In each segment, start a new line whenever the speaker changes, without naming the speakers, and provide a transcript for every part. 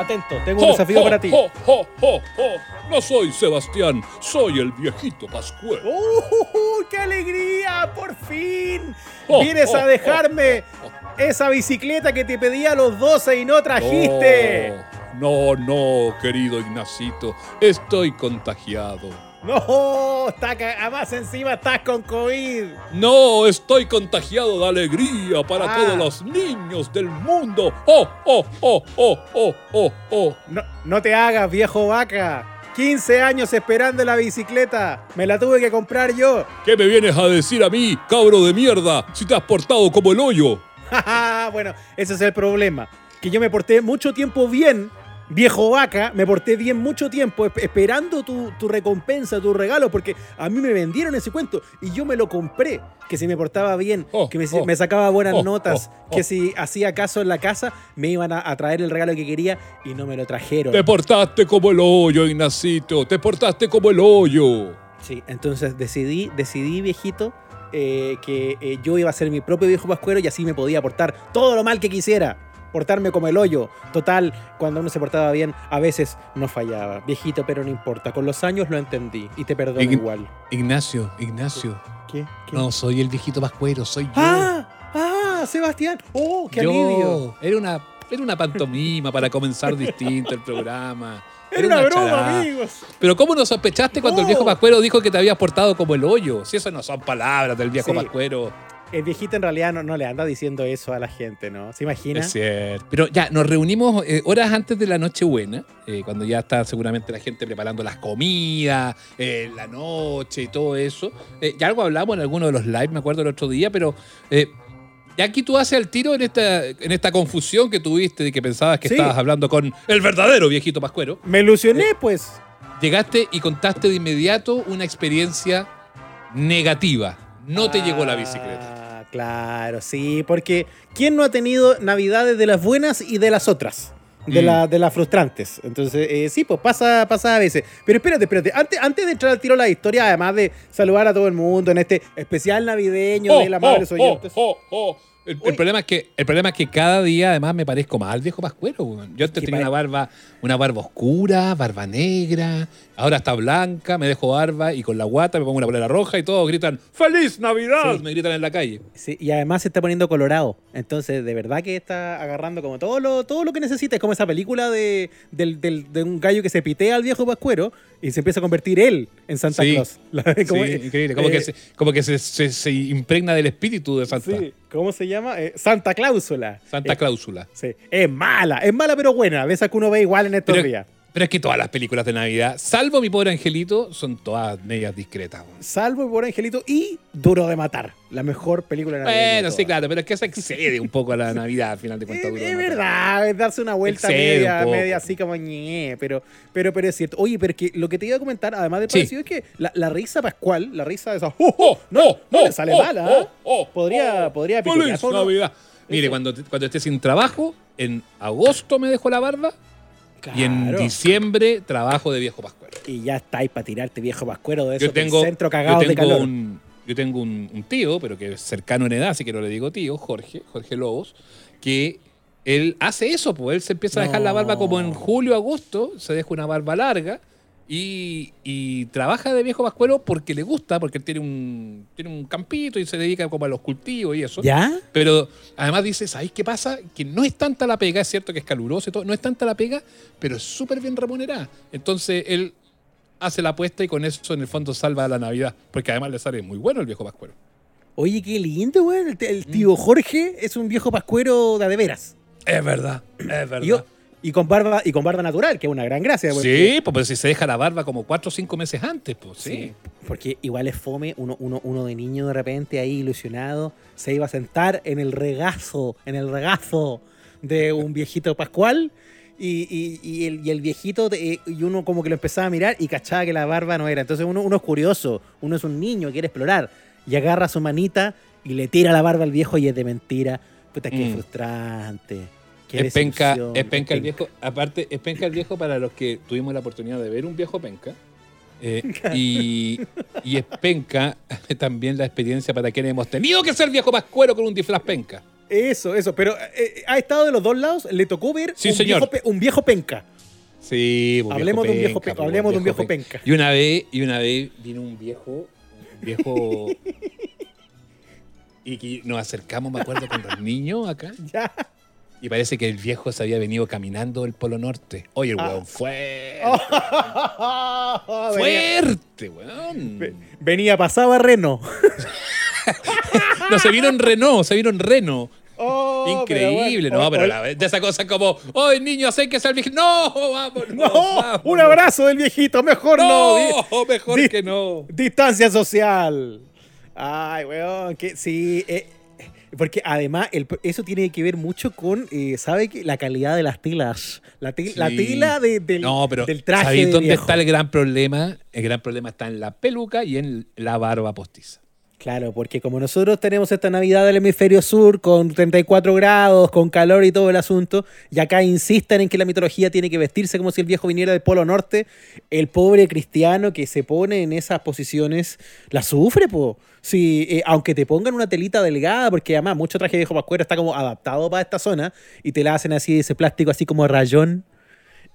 atento, tengo un desafío para ti.
No soy Sebastián, soy el viejito Pascuero.
¡Uh, qué alegría! ¡Por fin! Vienes a dejarme esa bicicleta que te pedí a los 12 y no trajiste.
No, no, querido Ignacito, estoy contagiado.
No, está además encima estás con COVID.
No, estoy contagiado de alegría para
Ah.
todos los niños del mundo. ¡Oh, oh, oh, oh, oh, oh, oh!
No, no te hagas, viejo vaca. 15 años esperando la bicicleta. Me la tuve que comprar yo.
¿Qué me vienes a decir a mí, cabro de mierda, si te has portado como el hoyo?
bueno, ese es el problema. Que yo me porté mucho tiempo bien, viejo vaca, me porté bien mucho tiempo esp- esperando tu, tu recompensa, tu regalo, porque a mí me vendieron ese cuento y yo me lo compré. Que si me portaba bien,
Oh,
que me,
oh,
me sacaba buenas
oh,
notas, que si hacía caso en la casa, me iban a, a traer el regalo que quería y no me lo trajeron.
Te portaste como el hoyo, Ignacito, te portaste como el hoyo.
Sí, entonces decidí, decidí, viejito, eh, que eh, yo iba a ser mi propio viejo pascuero y así me podía portar todo lo mal que quisiera. Portarme como el hoyo. Total, cuando uno se portaba bien, a veces no fallaba. Viejito, pero no importa. Con los años lo entendí y te perdono
Ign-
igual.
Ignacio, Ignacio,
¿Qué? ¿Qué?
no soy el viejito pascuero, soy yo.
¡Ah! ¡Ah! Sebastián. ¡Oh, qué alivio!
Era una, era una pantomima para comenzar distinto el programa.
Era una broma,
charada.
amigos.
Pero ¿cómo nos sospechaste cuando el
No.
viejo Pascuero dijo que te habías portado como el hoyo? Si eso no son palabras del viejo
Sí.
Pascuero.
El viejito en realidad no, no le anda diciendo eso a la gente, ¿no? ¿Se imagina?
Es cierto. Pero ya, nos reunimos eh, horas antes de la Nochebuena, eh, cuando ya está seguramente la gente preparando las comidas, eh, la noche y todo eso. Eh, ya algo hablamos en alguno de los lives, me acuerdo el otro día, pero ya aquí tú haces el tiro en esta, en esta confusión que tuviste de que pensabas que
Sí.
estabas hablando con el verdadero viejito Pascuero.
Me ilusioné, pues.
Llegaste y contaste de inmediato una experiencia negativa. No te llegó la bicicleta.
Ah, claro, sí, porque ¿quién no ha tenido navidades de las buenas y de las otras? De,
Mm.
la- de las frustrantes. Entonces, eh, sí, pues pasa, pasa a veces. Pero espérate, espérate. Antes, antes de entrar al tiro a la historia, además de saludar a todo el mundo en este especial navideño de la Madre
oh, oh, oh. El, problema es que, el problema es que cada día además me parezco más al viejo Pascuero. Yo antes tenía una barba, una barba oscura, barba negra, ahora está blanca, me dejo barba y con la guata me pongo una polera roja y todos gritan ¡Feliz Navidad!
Sí.
Me gritan en la calle.
Sí, y además se está poniendo colorado. Entonces, de verdad que está agarrando como todo lo, todo lo que necesita. Es como esa película de, del- del- de un gallo que se pitea al viejo pascuero y se empieza a convertir él en Santa
Sí.
Claus. La- como-
sí, increíble. Como
eh,
que, se, como que se, se- se impregna del espíritu de Santa,
Sí, ¿cómo se llama? Eh, Santa Cláusula.
Santa
Eh,
Cláusula.
Sí. Es mala, es mala pero buena. De esa que uno ve igual en estos
Pero,
días.
Pero es que todas las películas de Navidad, salvo mi pobre angelito, son todas medias discretas. weón.
Salvo por Angelito y Duro de Matar. La mejor película de Navidad.
Bueno, sí, claro, pero es que se excede un poco a la Navidad al final de cuentas.
Es verdad, es darse una vuelta
un
media, media así como ñe, pero, pero, pero es cierto. Oye, pero es que lo que te iba a comentar, además de
Sí.
parecido, es que la, la risa pascual, la risa de esa.
Oh,
no,
oh,
no
oh,
le sale
oh,
mala,
oh, oh,
Podría-
oh.
podría.
Navidad. Mire, cuando, cuando esté sin trabajo, en agosto me dejo la barba y en diciembre trabajo de viejo pascuero.
Y ya estáis para tirarte viejo pascuero de
Yo
esos del
tengo,
centro
yo
de calor.
un, yo tengo un, un tío, pero que es cercano en edad, así que no le digo tío, Jorge, Jorge Lobos, que él hace eso, pues él se empieza a dejar la barba como en julio, agosto, se deja una barba larga y, y trabaja de viejo pascuero porque le gusta, porque él tiene un, tiene un campito y se dedica como a los cultivos y eso.
¿Ya?
Pero además dice, ¿sabéis qué pasa? Que no es tanta la pega, es cierto que es caluroso y todo, no es tanta la pega, pero es súper bien remunerada. Entonces él hace la apuesta y con eso en el fondo salva la Navidad, porque además le sale muy bueno el viejo pascuero.
Oye, qué lindo, güey. El, tío Jorge es un viejo pascuero de de veras.
Es verdad, es verdad.
Yo- y con barba, y con barba natural, que es una gran gracia. porque-
Sí, pues pero si se deja la barba como cuatro o cinco meses antes, pues sí.
Sí, porque igual es fome, uno, uno, uno de niño de repente ahí ilusionado, se iba a sentar en el regazo, en el regazo de un viejito pascual Y, y- y el, y el viejito, y uno como que lo empezaba a mirar y cachaba que la barba no era. Entonces uno, uno es curioso, uno es un niño, quiere explorar. Y agarra su manita y le tira la barba al viejo y es de mentira. Puta, qué
Mm.
frustrante.
Es penca, es penca el viejo. Aparte, es penca el viejo para los que tuvimos la oportunidad de ver un viejo penca. Eh, y, y es penca también la experiencia para quienes hemos tenido que ser viejo pascuero con un disfraz penca.
Eso, eso. Pero eh, ha estado de los dos lados. Le tocó ver
Sí,
un,
señor.
Viejo, un viejo penca.
Sí, pues,
Hablemos de un viejo
penca,
hablemos de un viejo penca.
Y una vez, y una vez vino un viejo, un viejo. y que nos acercamos, me acuerdo, con los niños acá.
Ya.
Y parece que el viejo se había venido caminando el Polo Norte. Oye, el
Ah.
weón, fuerte. Fuerte, weón.
ve- venía pasado a Reno.
No, se vino en Renault, se vino en Renault.
Oh,
Increíble,
pero
no, pero la, de esa cosa como, ¡Oye, niño, sé que es el viejo! ¡No! ¡Vámonos!
No,
vámonos.
un abrazo del viejito, mejor no.
¡No! Mejor
di-
que no.
Distancia social. Ay, weón, que sí. eh, porque además el- eso tiene que ver mucho con, eh, ¿sabe qué? La calidad de las telas. La, te- la tela de- del,
No, pero
del traje.
¿sabéis
de
dónde
viejo.
está el gran problema? El gran problema está en la peluca y en la barba postiza.
Claro, porque como nosotros tenemos esta Navidad del hemisferio sur con 34 grados, con calor y todo el asunto, y acá insisten en que la mitología tiene que vestirse como si el viejo viniera del Polo Norte, el pobre cristiano que se pone en esas posiciones la sufre, po. Sí, eh, aunque te pongan una telita delgada, porque además mucho traje de viejo pascuero está como adaptado para esta zona, y te la hacen así, ese plástico así como rayón,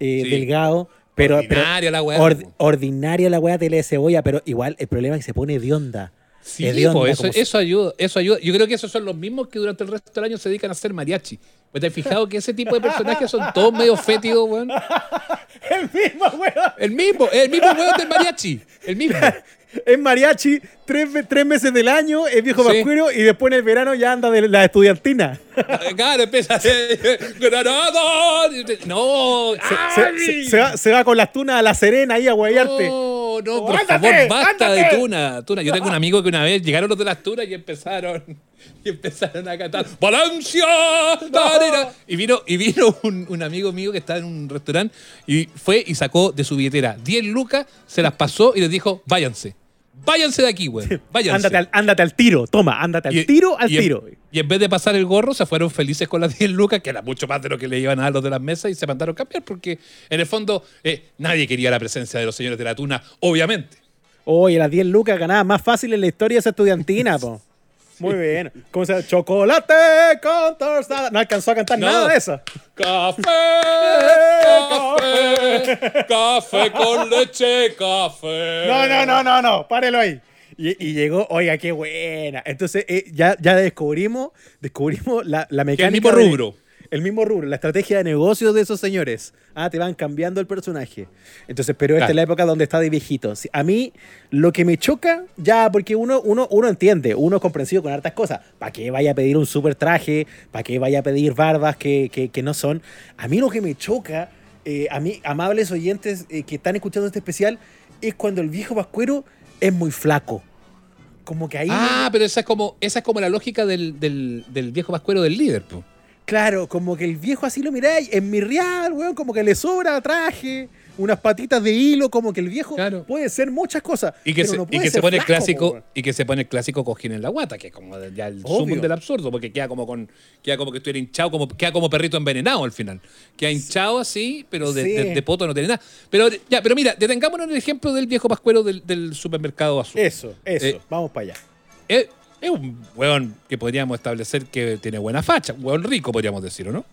eh,
Sí.
delgado. Pero, pero
Ordinaria la weá.
ordinaria la weá tele de cebolla, pero igual el problema es que se pone de onda.
Sí, po, eso, eso ayuda, eso ayuda. Yo creo que esos son los mismos que durante el resto del año se dedican a hacer mariachi. Pues te has fijado que ese tipo de personajes son todos medio fétidos, weón.
El mismo, weón.
El mismo, el mismo weón del mariachi. El mismo.
Es mariachi tres, tres meses del año, es viejo
Sí.
y después en el verano ya anda de la estudiantina.
Claro, empieza a hacer Granada. No,
Se, va, se va con las tunas a la serena ahí a guayarte.
No, no, por
ándate,
favor, basta
ándate.
de tuna, tuna. Yo tengo un amigo que una vez llegaron los de las tunas y empezaron y empezaron a cantar Valencia, tarera". y vino y vino un, un amigo mío que estaba en un restaurante y fue y sacó de su billetera 10 lucas, se las pasó y les dijo, "Váyanse. Váyanse de aquí, güey. Váyanse."
Ándate al, ándate al tiro, toma, ándate al
Y-
tiro, al
y en-
tiro.
y en vez de pasar el gorro, se fueron felices con las 10 lucas, que era mucho más de lo que le iban a dar los de las mesas, y se mandaron a cambiar, porque en el fondo eh, nadie quería la presencia de los señores de la tuna, obviamente.
Oye, las 10 lucas ganadas más fácil en la historia de esa estudiantina, po. Muy bien. ¿Cómo se llama? Chocolate con tostada. No alcanzó a cantar
No.
nada de eso.
Café, café, café con leche, café.
No, no, no, no, no, párelo ahí. Y, y llegó, oiga, qué buena. Entonces, eh, ya, ya descubrimos, descubrimos la, la mecánica.
mismo
de-
rubro.
El mismo rubro, la estrategia de negocios de esos señores. Ah, te van cambiando el personaje. Entonces, pero esta
Claro.
es la época donde está de viejito. A mí, lo que me choca, ya, porque uno, uno, uno entiende, uno es comprensivo con hartas cosas. ¿Para qué vaya a pedir un super traje? ¿Para qué vaya a pedir barbas que, que- que no son? A mí lo que me choca, eh, a mí, amables oyentes eh, que están escuchando este especial, es cuando el viejo pascuero es muy flaco. Como que ahí.
Ah, pero esa es como, esa es como la lógica del, del, del viejo pascuero del líder, po.
Claro, como que el viejo así lo miráis, en mi real, weón, como que le sobra traje, unas patitas de hilo, como que el viejo
Claro.
puede ser muchas cosas.
Y que,
pero
se,
no
y que se pone el clásico
weón.
y que se pone el clásico cojín en la guata, que es como ya el sumo del absurdo, porque queda como con queda como que estuviera hinchado, como queda como perrito envenenado al final. Queda hinchado así, pero de,
Sí.
de- de poto no tiene nada. Pero ya, pero mira, detengámonos en el ejemplo del viejo pascuero del, del supermercado azul.
Eso, eso,
Eh,
vamos para allá.
Es, es un weón que podríamos establecer que tiene buena facha, un weón rico podríamos decir, ¿o no?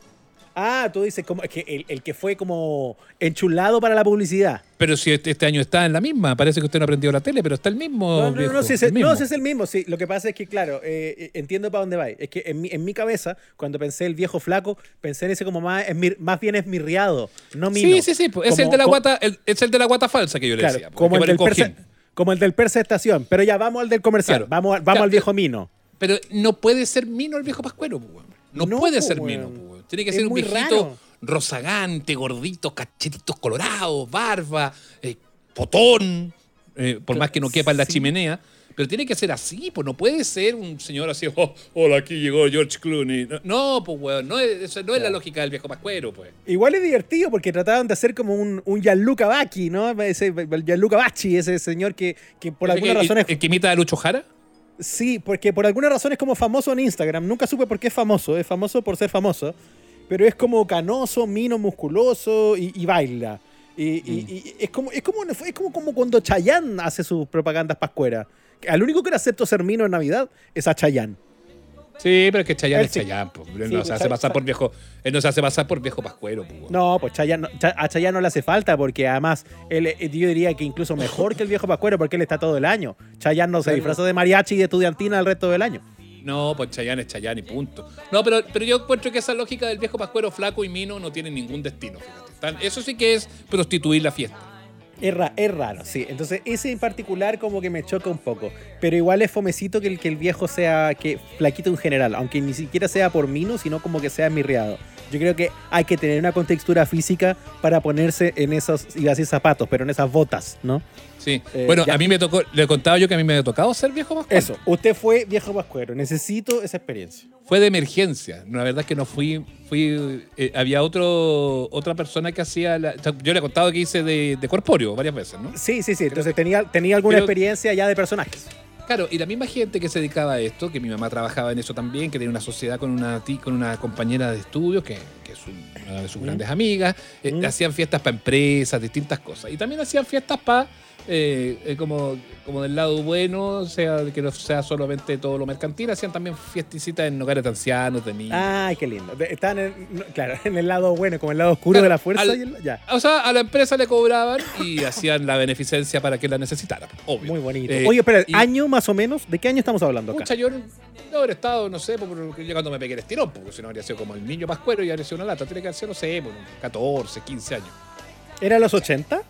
Ah, tú dices como es que el, el que fue como enchulado para la publicidad.
Pero si este, este año está en la misma, parece que usted no ha aprendido la tele, pero está el mismo.
No, no,
viejo,
no, sí es
el
el,
mismo.
no, sí es el mismo, sí. Lo que pasa es que, claro, eh, eh, entiendo para dónde va. Es que en mi, en mi cabeza, cuando pensé el viejo flaco, pensé en ese como más, esmir- más bien esmirriado, no mino.
Sí, sí, sí. pues, es,
Como-
el de la guata, el- es el de la guata falsa que yo le
Claro,
decía. pues,
como el, del persa. Como el del Persa Estación. Pero ya vamos al del comercial.
Claro.
Vamos, vamos al viejo mino.
Pero no puede ser mino el viejo pascuero, pues. No,
No,
puede
pues,
ser mino, pues. Tiene que
Es
ser un viejito
raro.
rozagante, gordito, cachetitos colorados, barba, eh, potón, eh, por más que no quepa en la
Sí.
chimenea. Pero tiene que ser así, pues no puede ser un señor así, oh, hola, aquí llegó George Clooney. No, pues weón, no es, eso no es la lógica del viejo pascuero, pues.
Igual es divertido porque trataban de hacer como un, un Gianluca Bacchi, ¿no? Ese Gianluca Bacci, ese señor que, que por
¿El
alguna razón es
el que imita a Lucho Jara?
Sí, porque por alguna razón es como famoso en Instagram. Nunca supe por qué es famoso. Es famoso por ser famoso. Pero es como canoso, mino, musculoso y, y baila. Y, y- y es como es como es como, como cuando Chayanne hace sus propagandas pascueras. Al único que le acepto ser mino en Navidad es a Chayanne.
Sí, pero es que Chayanne
Él
es
sí.
Chayanne, pues. Él
Sí,
no se hace pasar por viejo, él no se hace pasar por viejo pascuero, weón.
No, pues Chayanne, a Chayanne no le hace falta porque además él, eh, yo diría que incluso mejor que el viejo pascuero porque él está todo el año. Chayanne no se disfraza de mariachi y de estudiantina el resto del año.
No, pues Chayanne es Chayanne y punto. No, pero, pero yo encuentro que esa lógica del viejo pascuero flaco y mino no tiene ningún destino, fíjate. Eso sí que es prostituir la fiesta.
Es, ra- es raro, sí. Entonces, ese en particular como que me choca un poco. Pero igual es fomecito que el, que el viejo sea que flaquito en general, aunque ni siquiera sea por mino, sino como que sea mirriado. Yo creo que hay que tener una contextura física para ponerse en esos, iba a decir zapatos, pero en esas botas, ¿no?
Sí.
Eh,
bueno,
ya.
a mí me tocó, le contaba yo que a mí me había tocado ser viejo pascuero.
Eso, usted fue viejo pascuero, necesito esa experiencia.
Fue de emergencia. La verdad es que no fui. fui eh, había otro otra persona que hacía. la- yo le he contado que hice de, de corpóreo varias veces, ¿no?
Sí, sí, sí. Entonces tenía, tenía alguna
Pero-
experiencia ya de personajes.
Claro, y la misma gente que se dedicaba a esto, que mi mamá trabajaba en eso también, que tenía una sociedad con una con una compañera de estudios, que, que es un- una de sus
Mm.
grandes amigas, eh,
Mm.
hacían fiestas para empresas, distintas cosas. Y también hacían fiestas para, como, como del lado bueno, sea que no sea solamente todo lo mercantil, hacían también fiestecitas en hogares de ancianos, de niños.
Ay, qué lindo. Están en, no, claro, en el lado bueno, como el lado oscuro
Claro,
de la fuerza.
al-
y el- ya.
O sea, a la empresa le cobraban y hacían la beneficencia para que la necesitara, obvio.
Muy bonito.
Eh,
Oye, espera,
y-
año más o menos, ¿de qué año estamos hablando acá?
Pucha, yo no haber estado, no sé, porque yo cuando me pegué el estirón, porque si no habría sido como el niño pascuero y habría sido una lata. Tiene que haber sido, no sé, por 14, 15 años.
¿Era los 80?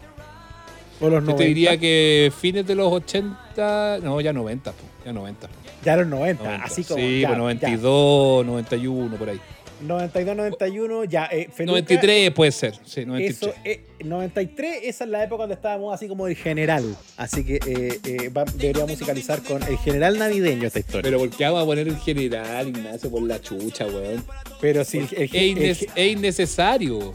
¿O los
Yo
90?
te diría que fines de los 80, no, ya 90, po, ya 90. po,
Ya los 90,
90.
así como.
Sí,
ya,
pues 92, 91, por ahí.
ya. 92, 91, ya. Eh, Feluca,
93 puede ser, sí, 93.
Eso, eh, 93, esa es la época donde estábamos así como el general. Así que eh, eh, va- debería musicalizar con el general navideño esta historia.
Pero ¿por qué vamos a poner el general, Ignacio, por la chucha, weón?
Pero sí, el, el- el-
es innecesario.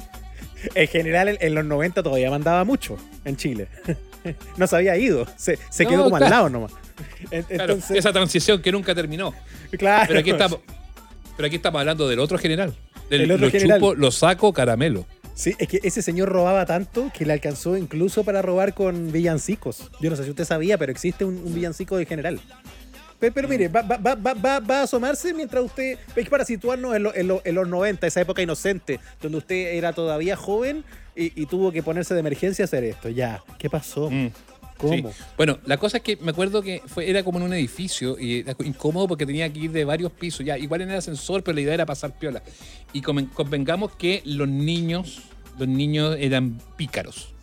El general en, en los 90 todavía mandaba mucho en Chile. no se había ido, se, se
No,
quedó como al lado nomás. En-
Claro, esa transición que nunca terminó.
claro.
Pero aquí estamos, pero aquí estamos hablando del otro general. Del,
El otro
lo
general.
chupo, lo saco, caramelo.
Sí, es que ese señor robaba tanto que le alcanzó incluso para robar con villancicos. Yo no sé si usted sabía, pero existe un, un villancico del general. Pero, pero mire, va, va- va- va- va- va a asomarse mientras usted. Es para situarnos en, lo- en lo- en los 90, esa época inocente, donde usted era todavía joven y, y tuvo que ponerse de emergencia a hacer esto. Ya, ¿qué pasó?
Mm.
¿Cómo?
Sí. Bueno, la cosa es que me acuerdo que fue, era como en un edificio y era incómodo porque tenía que ir de varios pisos. Ya, igual en el ascensor, pero la idea era pasar piola. Y conven- convengamos que los niños, los niños eran pícaros,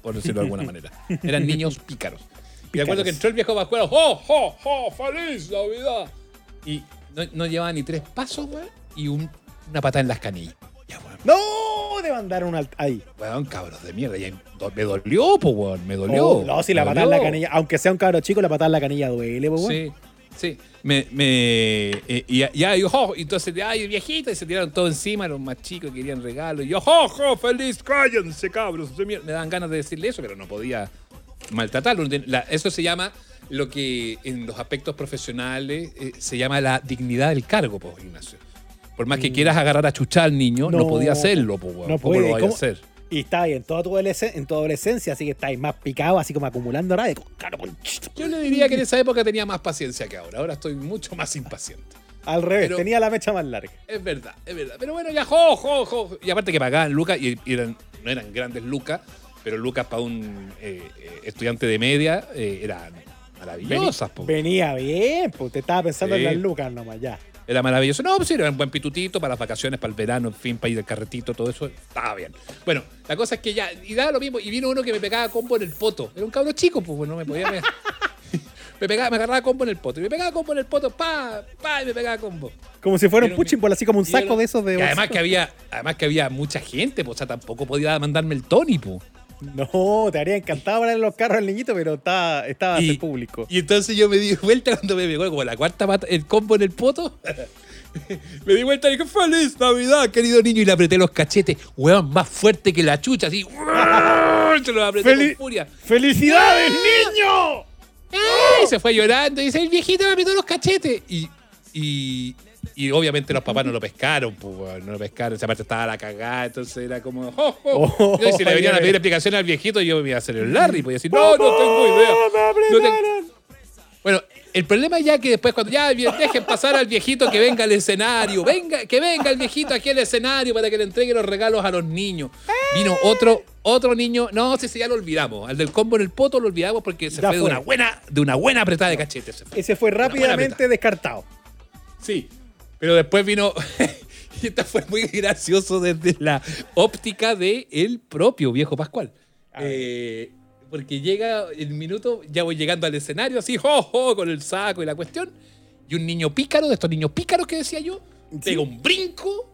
por decirlo de alguna manera. Eran niños pícaros. Y me acuerdo que entró el viejo Pascuero, ¡Oh, oh, oh! ¡Feliz Navidad! Y no, no llevaba ni tres pasos, güey, y un- una patada en las canillas. Weón.
¡No! De mandar un alt ahí.
Weón, cabros de mierda. ya me dolió, pues, weón. Me dolió.
Oh, no, si la patada en la canilla, aunque sea un cabro chico, la patada en la canilla duele, pues, bueno.
Sí, sí. Me, me, eh, y ya, y, y entonces, ay, viejito, y se tiraron todo encima, los más chicos querían regalos. Y yo, oh, feliz, cállense, cabros. de mierda. Me daban ganas de decirle eso, pero no podía maltratarlo. La- eso se llama lo que en los aspectos profesionales eh, se llama la dignidad del cargo, pues, Ignacio. Por más que quieras agarrar a chuchar al niño, no,
Mm. No,
podía hacerlo, pues,
no
¿Cómo
puede.
lo vaya
¿Cómo?
a hacer?
Y está ahí en toda tu, en tu adolescencia, así que estáis más picado, así como acumulando rabia. Claro, conchito.
Yo le diría que en esa época tenía más paciencia que ahora. Ahora estoy mucho más impaciente.
Al revés,
Pero-
tenía la mecha más larga.
Es verdad, es verdad. Pero bueno, ya, jo, jo, jo. Y aparte que pagaban lucas, y, y eran, no eran grandes lucas, pero lucas para un eh, eh, estudiante de media eh, eran maravillosas. po.
Venía bien, pues te estaba pensando
Sí.
en las lucas nomás, ya.
Era maravilloso. No, pues sí, era un buen pitutito para las vacaciones, para el verano, en fin, para ir del carretito, todo eso. Estaba bien. Bueno, la cosa es que ya, y daba lo mismo. Y vino uno que me pegaba combo en el poto. Era un cabro chico, pues bueno, me podía. Me, me pegaba, me agarraba combo en el poto. Y me pegaba combo en el poto, pa, pa, y me pegaba combo.
Como si fuera un punching así como un saco
era-
de esos de.
Y además que había, además que había mucha gente, pues, o sea, tampoco podía mandarme el Tony, pues.
No, te habría encantado poner los carros al niñito, pero estaba, estaba
Y-
público.
Y entonces yo me di vuelta cuando me pegó como la cuarta pata, el combo en el poto. me di vuelta y dije, ¡Feliz Navidad, querido niño! Y le apreté los cachetes, weón, más fuerte que la chucha, así. Se los apreté con furia.
¡Felicidades, niño!
Y se fue llorando y dice, el viejito me apretó los cachetes. Y, y, y obviamente los papás no lo pescaron, pues, no lo pescaron. Esa parte estaba la cagada, entonces era como, ¡oh, oh!
Oh,
Y si le venían a pedir explicaciones al viejito, yo me iba a hacer el Larry, pues, y decir, no, no tengo idea. No tengo- Bueno, el problema ya que después cuando ya dejen pasar al viejito que venga al escenario, venga, que venga el viejito aquí al escenario para que le entregue los regalos a los niños. Vino otro, otro niño, no sé si ya lo olvidamos, al del combo en el poto lo olvidamos porque se
Ya
fue, de
fue.
una buena, de una buena apretada de fue.
Ese fue rápidamente descartado.
Sí, pero después vino. y esta fue muy gracioso desde la óptica de el propio viejo Pascual.
A ver.
Eh, porque llega el minuto, ya voy llegando al escenario así, jo, jo, con el saco y la cuestión. Y un niño pícaro, de estos niños pícaros que decía yo, pega un brinco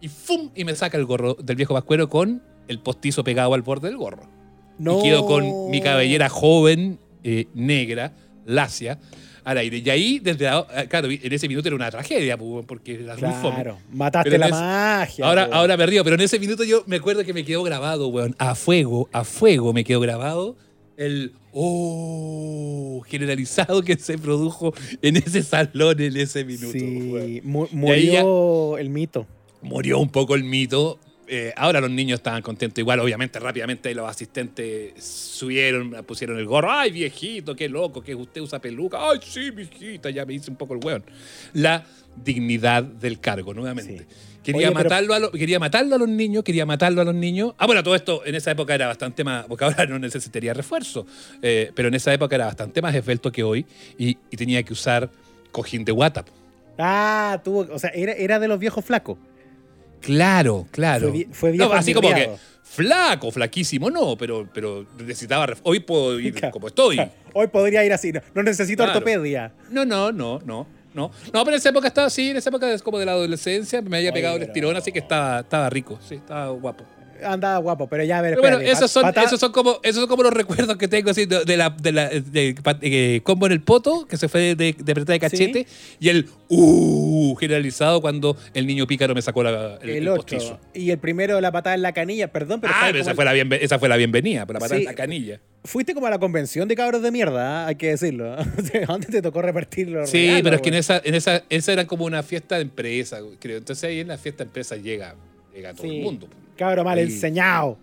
y ¡fum! Y me saca el gorro del viejo Pascuero con el postizo pegado al borde del gorro.
No.
Y quedo con mi cabellera joven, eh, negra, lacia, al aire. Y ahí, desde la- ah, claro, en ese minuto era una tragedia, pues, porque era muy fome.
Claro, mataste
Pero
la
ese-
magia.
Ahora,
po.
ahora me río, pero en ese minuto yo me acuerdo que me quedó grabado, weón. A fuego, a fuego me quedó grabado el oh generalizado que se produjo en ese salón en ese minuto.
Sí, mu- murió el mito.
Murió un poco el mito. Eh, ahora los niños estaban contentos. Igual, obviamente, rápidamente los asistentes subieron, pusieron el gorro. ¡Ay, viejito, qué loco! Que usted usa peluca. ¡Ay, sí, viejita! Ya me hice un poco el weón. La dignidad del cargo, nuevamente.
Sí.
Quería,
Oye, pero-
matarlo a lo- quería matarlo a los niños, quería matarlo a los niños. Ah, bueno, todo esto en esa época era bastante más, porque ahora no necesitaría refuerzo, eh, pero en esa época era bastante más esbelto que hoy y, y tenía que usar cojín de WhatsApp.
Ah, tuvo, o sea, era, era de los viejos flacos.
Claro, claro.
Fue fue
No, así como que flaco, flaquísimo, no, pero, pero necesitaba. Hoy puedo ir
Claro.
como estoy.
Hoy podría ir así. No, no necesito
Claro.
ortopedia.
No, no, no, no. No, no, pero en esa época estaba así, en esa época es como de la adolescencia, me había
Oye,
pegado el estirón, así que estaba, estaba rico, sí, estaba guapo.
Andaba guapo, pero ya a ver,
Pero bueno,
espérate,
esos son,
pata-
esos son como, esos son como los recuerdos que tengo así de, de la, de la de, eh, combo en el poto, que se fue de, apretada de cachete, y el uh generalizado cuando el niño pícaro me sacó la, el,
el,
el
8.
postizo.
Y el primero, la patada en la canilla. Perdón, pero
ah, pero esa
el-
fue, la bienve- esa fue la bienvenida, para matar
Sí.
la canilla.
Fuiste como a la convención de cabros de mierda, ¿ah? hay que decirlo. ¿Dónde te tocó repartir los
Sí,
regalos,
pero es que en esa, en esa, esa era como una fiesta de empresa, creo. Entonces ahí en la fiesta de empresa llega, llega todo
Sí.
el mundo.
Cabro mal
Ahí-
enseñado.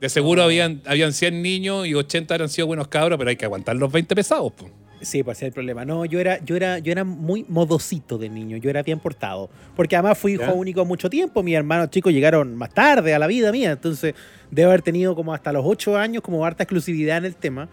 De seguro habían, habían 100 niños y 80 habían sido buenos cabros, pero hay que aguantar los 20 pesados. po.
Sí, pues ese es el problema. No, yo era, yo era, yo era muy modosito de niño, yo era bien portado. Porque además fui hijo
¿Ya?
único mucho tiempo, mis hermanos chicos llegaron más tarde a la vida mía, entonces debo haber tenido como hasta los 8 años como harta exclusividad en el tema.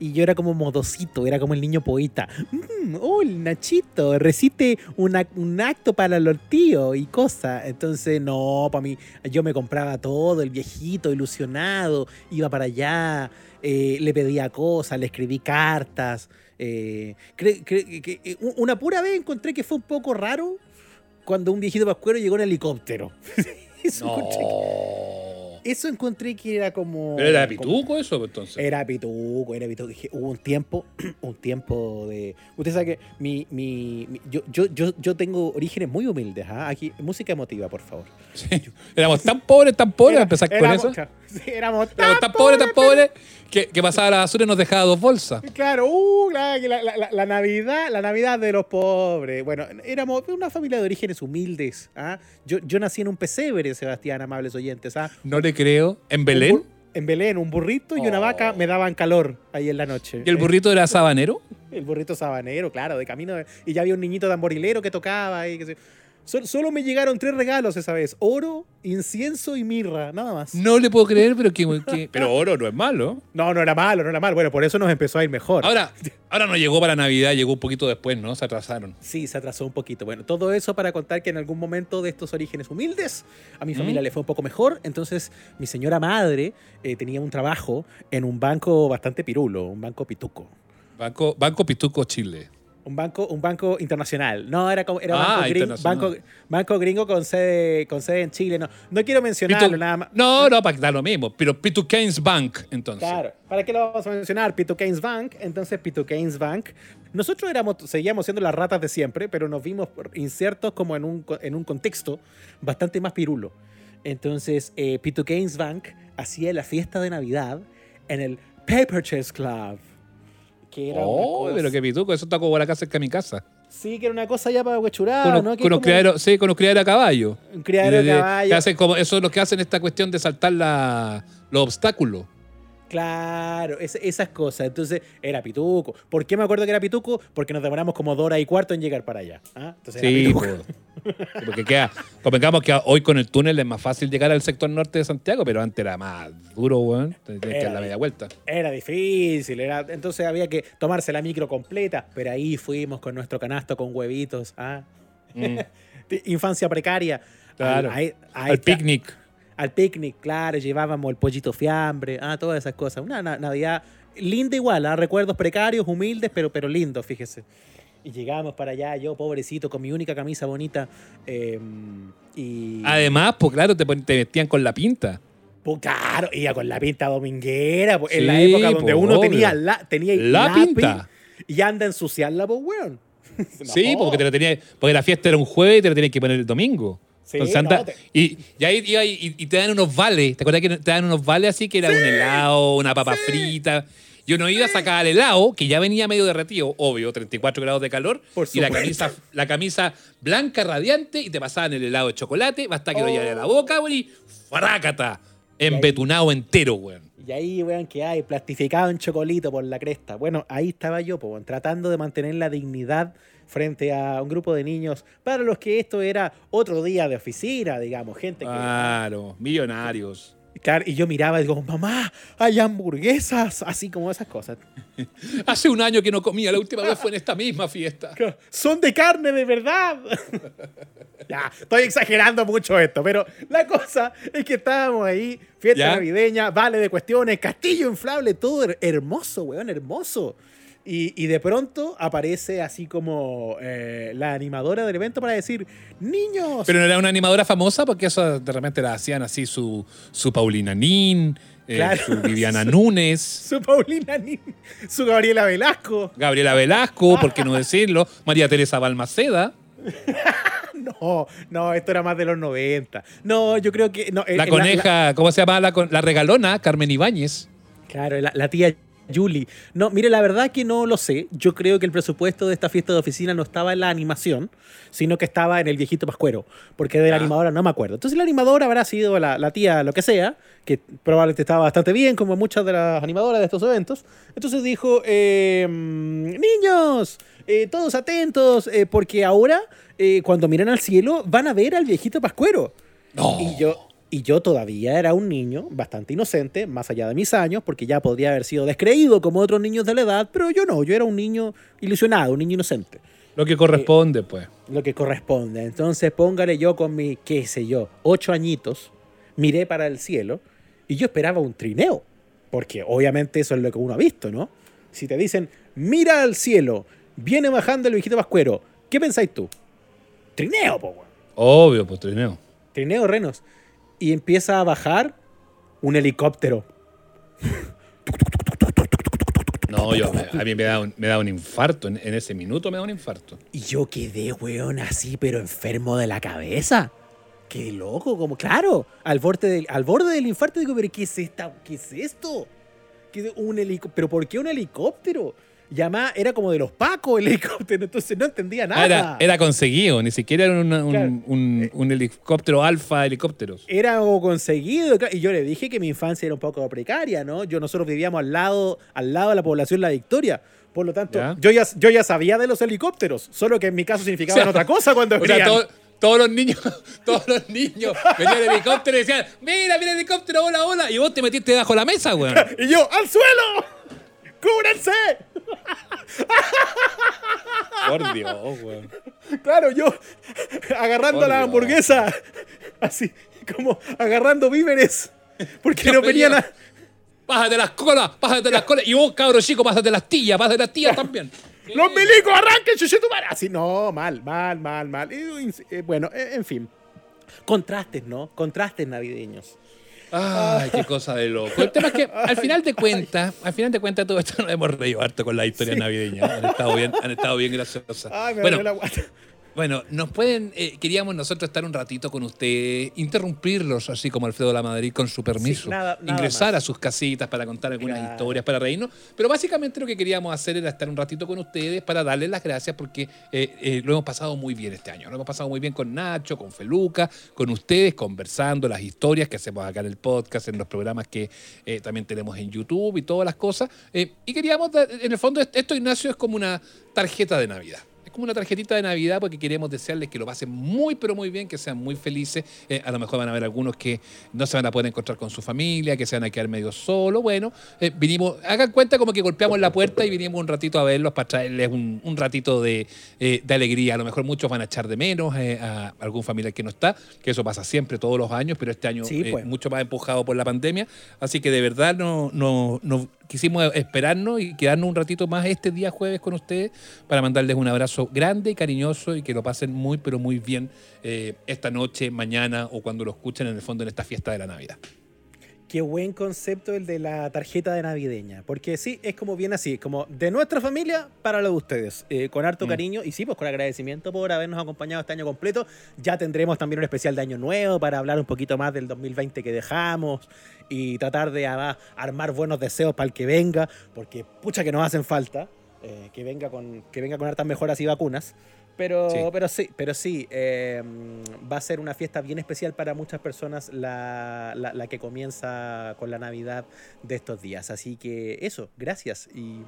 Y yo era como modosito, era como el niño poeta. Mm, oh, el Nachito, recite una- un acto para los tíos y cosas. Entonces, no, para mí, yo me compraba todo, el viejito, ilusionado, iba para allá, eh, le pedía cosas, le escribí cartas. eh, cre- cre- que- u- una pura vez encontré que fue un poco raro cuando un viejito pascuero llegó en helicóptero. Eso, encontré,
No.
Eso encontré que era como...
Pero era
como-
pituco eso, entonces.
era pituco, era pituco. Dije, Hubo un tiempo, un tiempo de. Usted sabe que mi, mi, mi- yo, yo, yo, yo tengo orígenes muy humildes. ¿ah? Aquí, música emotiva, por favor.
Sí. Éramos tan pobres, tan pobres,
Era-
empezar con
éramos-
eso.
claro, sí, éramos
tan pobres, tan pobres, que, que pasaba la basura y nos dejaba dos bolsas.
Claro, uh, la, la- la- Navidad, la Navidad de los pobres. Bueno, éramos una familia de orígenes humildes. ¿ah? Yo, yo nací en un pesebre, Sebastián, amables oyentes. ¿ah?
No le creo. ¿En Belén?
En Belén, un burrito y una
Oh.
vaca me daban calor ahí en la noche.
¿Y el
Eh,
burrito era sabanero?
El burrito sabanero, claro, de camino. y ya había un niñito tamborilero que tocaba ahí. Que se- Sol- solo me llegaron tres regalos esa vez: oro, incienso y mirra, nada más.
No le puedo creer, pero que, que- Pero oro no es malo.
No, no era malo, no era malo. Bueno, por eso nos empezó a ir mejor.
Ahora, ahora no llegó para Navidad, llegó un poquito después, ¿no? Se atrasaron.
Sí, se atrasó un poquito. Bueno, todo eso para contar que en algún momento de estos orígenes humildes a mi familia
¿Mm?
le fue un poco mejor. Entonces, mi señora madre eh, tenía un trabajo en un banco bastante pirulo, un banco pituco.
Banco, Banco Pituco Chile.
Un banco, un banco internacional. No, era como era
Ah,
banco, gringo, banco, banco gringo con sede, con sede en Chile. No, no quiero mencionarlo
P2
nada más.
No, no, para que da lo mismo. Pero P2 Keynes Bank, entonces.
Claro, ¿para qué lo vamos a mencionar? P2 Keynes Bank, entonces P2 Keynes Bank. Nosotros éramos, seguíamos siendo las ratas de siempre, pero nos vimos insertos como en un, en un contexto bastante más pirulo. Entonces, eh, P2 Keynes Bank hacía la fiesta de Navidad en el Paper Chess Club. Que era una
Oh,
cosa-
pero qué pituco, eso está como la casa cerca de mi casa.
Sí, que era una cosa ya para huechurada,
con,
¿no? Que
con
como
criaderos, sí, con los criaderos a caballo.
Un criadero de- caballo.
que hacen como, eso es lo que hacen esta cuestión de saltar la, los obstáculos.
Claro, es- esas cosas. Entonces, era pituco. ¿Por qué me acuerdo que era pituco? Porque nos demoramos como dos horas y cuarto en llegar para allá. ¿ah? Entonces, era
Sí,
pituco.
porque queda, convengamos que hoy con el túnel es más fácil llegar al sector norte de Santiago, pero antes era más duro, weón. Tienes que dar la media vuelta.
Era difícil, era, entonces había que tomarse la micro completa, pero ahí fuimos con nuestro canasto con huevitos. ¿ah?
Mm.
Infancia precaria.
Claro. Al picnic.
Al picnic, claro, llevábamos el pollito fiambre, ah, todas esas cosas. Una na- Navidad linda igual, ah, recuerdos precarios, humildes, pero, pero lindos, fíjese. Y llegamos para allá, yo pobrecito, con mi única camisa bonita. eh, y.
Además, pues claro, te, te vestían con la pinta.
Pues, claro, iba con la pinta dominguera, pues, en la época donde
pues,
uno
obvio.
tenía la, tenía
La
lápiz
pinta.
Y anda a ensuciarla, pues, weón.
Sí, porque te lo tenía, porque la fiesta era un jueves y te lo tenías que poner el domingo.
Sí,
Entonces
no,
anda-
te-
y, y ahí iba y, y te dan unos vales. ¿Te acuerdas que te dan unos vales así que era un helado, una papa frita? Y uno iba a sacar el helado, que ya venía medio derretido, obvio, 34 grados de calor,
Por
y la camisa, la camisa blanca radiante, y te pasaban el helado de chocolate, basta que lo
Oh.
llevara a la boca, güey, y ¡frácata! Embetunado entero, weón.
Y ahí, weón, que hay, plastificado en chocolito por la cresta. Bueno, ahí estaba yo, weón, tratando de mantener la dignidad frente a un grupo de niños para los que esto era otro día de oficina, digamos, gente que...
Claro, millonarios.
Claro, y yo miraba y digo, mamá, hay hamburguesas, así como esas cosas.
Hace un año que no comía, la última vez fue en esta misma fiesta.
Son de carne de verdad. ya, estoy exagerando mucho esto, pero la cosa es que estábamos ahí, fiesta
¿Ya?
navideña, vale de cuestiones, castillo inflable, todo her- hermoso, weón, hermoso. Y, y de pronto aparece así como eh, la animadora del evento para decir, niños,
Pero no era una animadora famosa porque eso de repente la hacían así su, su Paulina Nin, eh,
Claro.
su Viviana Núñez,
su Paulina, Nin, su Gabriela Velasco.
Gabriela Velasco, por qué no decirlo, María Teresa Balmaceda,
No, no, esto era más de los 90. No, yo creo que... No, eh,
la coneja, ¿cómo se llama? La, la regalona, Carmen Ibáñez.
Claro, la, la tía Julie. No, mire, la verdad que no lo sé. Yo creo que el presupuesto de esta fiesta de oficina no estaba en la animación, sino que estaba en el viejito Pascuero, porque de la
Ah.
animadora no me acuerdo. Entonces la animadora habrá sido la, la tía, lo que sea, que probablemente estaba bastante bien, como muchas de las animadoras de estos eventos. Entonces dijo, eh, niños, eh, todos atentos, eh, porque ahora, eh, cuando miran al cielo, van a ver al viejito Pascuero.
No.
Y yo, y yo todavía era un niño bastante inocente, más allá de mis años, porque ya podría haber sido descreído como otros niños de la edad, pero yo no, yo era un niño ilusionado, un niño inocente,
Lo que corresponde, pues.
lo que corresponde. Entonces póngale yo con mi, qué sé yo, ocho añitos, miré para el cielo y yo esperaba un trineo, porque obviamente eso es lo que uno ha visto, ¿no? Si te dicen, mira al cielo, viene bajando el viejito Pascuero, ¿qué pensáis tú? Trineo, po.
Obvio, pues trineo.
Trineo Renos. Y empieza a bajar un helicóptero.
No, yo, a mí me da un, me da un infarto. En, en ese minuto me da un infarto.
Y yo quedé, weón, así, pero enfermo de la cabeza. Qué loco, como, claro, al borde del, al borde del infarto digo, pero ¿qué es esta? ¿Qué es esto? ¿Qué, un helicóptero? ¿Pero por qué un helicóptero? Llamá, era como de los pacos el helicóptero, entonces no entendía nada.
Ah, Era, era conseguido, ni siquiera era una- un,
Claro.
un- un helicóptero alfa helicópteros.
Era algo conseguido. Y yo le dije que mi infancia era un poco precaria, ¿no? Yo, nosotros vivíamos al lado, al lado de la población La Victoria. Por lo tanto,
Ya.
yo ya, yo ya sabía de los helicópteros, solo que en mi caso significaban
O sea,
otra cosa cuando
O sea, todo- todos los niños, todos los niños venían en helicóptero y decían, mira, mira el helicóptero, hola, hola. Y vos te metiste debajo de la mesa, weón.
Y yo, ¡al suelo! ¡Cúbrense!
Por Dios, weón.
Claro, yo agarrando
Por
la
Dios.
hamburguesa, así como agarrando víveres, porque no venían a...
Pásate las colas, pásate las colas. Y vos, cabro chico, pásate las tillas, pásate las tillas también.
Los milicos arranquen, chuchu, madre. Así, no, mal, mal, mal, mal. Eh, bueno, eh, en fin. Contrastes, ¿no? Contrastes navideños.
Ay, qué cosa de loco. El tema es que al final de cuentas, al final de cuentas todo esto nos hemos reído harto con la historia navideña. Han estado bien, han estado bien graciosas.
Ay, me
bueno,
la guata.
Bueno, nos pueden, eh, queríamos nosotros estar un ratito con ustedes, interrumpirlos así como Alfredo La Madrid con su permiso,
Sí, nada- nada
ingresar
más.
a sus casitas para contar algunas
Claro.
historias, para reírnos, pero básicamente lo que queríamos hacer era estar un ratito con ustedes para darles las gracias porque eh, eh, lo hemos pasado muy bien este año, lo hemos pasado muy bien con Nacho, con Feluca, con ustedes, conversando las historias que hacemos acá en el podcast, en los programas que eh, también tenemos en YouTube y todas las cosas, Eh, y queríamos, dar- en el fondo, esto Ignacio es como una tarjeta de Navidad. Como una tarjetita de Navidad porque queremos desearles que lo pasen muy, pero muy bien, que sean muy felices. Eh, a lo mejor van a haber algunos que no se van a poder encontrar con su familia, que se van a quedar medio solos. Bueno, eh, vinimos, hagan cuenta como que golpeamos la puerta y vinimos un ratito a verlos para traerles un, un ratito de, eh, de alegría. A lo mejor muchos van a echar de menos a algún familiar que no está, que eso pasa siempre, todos los años, pero este año
Sí, pues.
mucho más empujado por la pandemia. Así que de verdad no, no, no quisimos esperarnos y quedarnos un ratito más este día jueves con ustedes para mandarles un abrazo grande y cariñoso y que lo pasen muy, pero muy bien eh, esta noche, mañana o cuando lo escuchen en el fondo en esta fiesta de la Navidad.
Qué buen concepto el de la tarjeta de navideña. Porque sí, es como bien así, como de nuestra familia para lo de ustedes. eh, con harto
Mm.
cariño y sí, pues con agradecimiento por habernos acompañado este año completo. Ya tendremos también un especial de Año Nuevo para hablar un poquito más del 2020 que dejamos y tratar de además, armar buenos deseos para el que venga, porque pucha que nos hacen falta. eh, que venga con que venga con hartas mejoras y vacunas. Pero
Sí.
pero sí, pero sí eh, va a ser una fiesta bien especial para muchas personas la, la- la que comienza con la Navidad de estos días. Así que eso, gracias. Y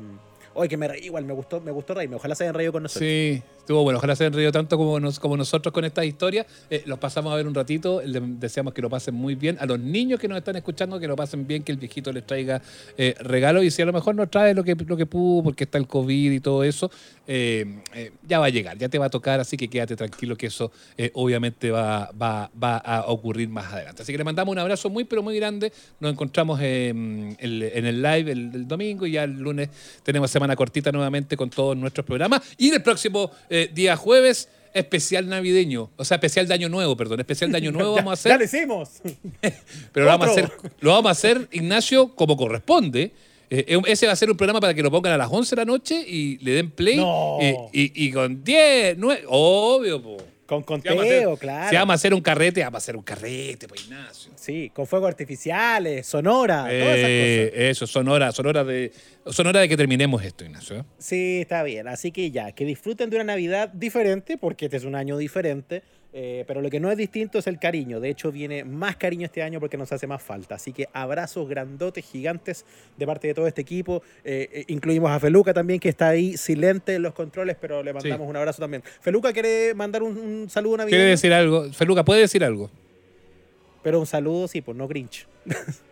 hoy que me reí, igual me gustó, me gustó reírme. Ojalá se hayan reído con nosotros.
Sí, bueno. Ojalá se hayan tanto como, nos- como nosotros con estas historias. Eh, los pasamos a ver un ratito. Le deseamos que lo pasen muy bien. A los niños que nos están escuchando, que lo pasen bien, que el viejito les traiga eh, regalos. Y si a lo mejor no trae lo que, lo que pudo, porque está el COVID y todo eso, eh, ya va a llegar, ya te va a tocar. Así que quédate tranquilo que eso obviamente va, va, va a ocurrir más adelante. Así que le mandamos un abrazo muy, pero muy grande. Nos encontramos en el, en live el, el domingo y ya el lunes tenemos semana cortita nuevamente con todos nuestros programas. Y el próximo eh, día jueves, especial navideño, o sea, especial de Año Nuevo, perdón, especial de Año Nuevo vamos a hacer.
Ya lo hicimos.
Pero lo vamos, a hacer, lo vamos a hacer, Ignacio, como corresponde. Eh, ese va a ser un programa para que lo pongan a las 11 de la noche y le den play.
No.
eh, y, y con 10, 9, obvio, po.
Con conteo, claro.
Si vamos a hacer un carrete, vamos a hacer un carrete, pues Ignacio.
Sí, con fuegos artificiales, sonora, todas esas
Eh,
cosas.
eso, son horas, son horas de, son horas de que terminemos esto, Ignacio. ¿eh?
Sí, está bien. Así que ya, que disfruten de una Navidad diferente, porque este es un año diferente. Eh, pero lo que no es distinto es el cariño. De hecho, viene más cariño este año porque nos hace más falta. Así que abrazos grandotes, gigantes de parte de todo este equipo. Eh, eh, incluimos a Feluca también, que está ahí silente en los controles, pero le mandamos un abrazo también. Feluca quiere mandar un, un saludo navideño.
¿Quiere decir algo? Feluca, ¿puede decir algo?
Pero un saludo, sí, pues no Grinch.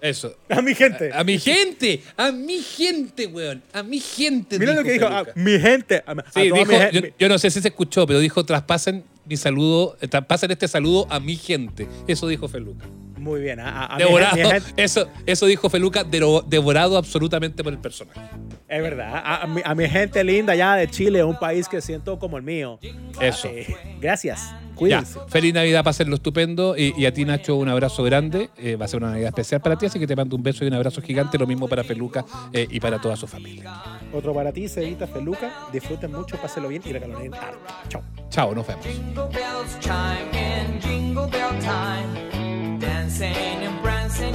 Eso.
A mi gente.
A, a mi gente, a mi gente, weón. A mi gente.
Mira lo que dijo. Ah, mi gente. a- a
Sí, dijo,
mi gen-
yo, no sé si se escuchó, pero dijo traspasen mi saludo, eh, traspasen este saludo a mi gente. Eso dijo Feluca.
Muy bien. A, a- a
Devorado,
mi gente-
eso, eso dijo Feluca, devorado absolutamente por el personaje.
Es verdad. A, a mi, a mi gente linda ya de Chile, un país que siento como el mío.
Eso.
Eh, gracias.
Ya,
Cuídense.
feliz Navidad, pásenlo estupendo. Y, y a ti, Nacho, un abrazo grande. Eh, va a ser una Navidad especial para ti, así que te mando un beso y un abrazo gigante. Lo mismo para Feluca eh, y para toda su familia.
Otro para ti, Cevita Feluca. Disfruten mucho, pásenlo bien y regalonen harto. Chao.
Chao, nos vemos.
Jingle bells chime in jingle bell time, dancing and prancing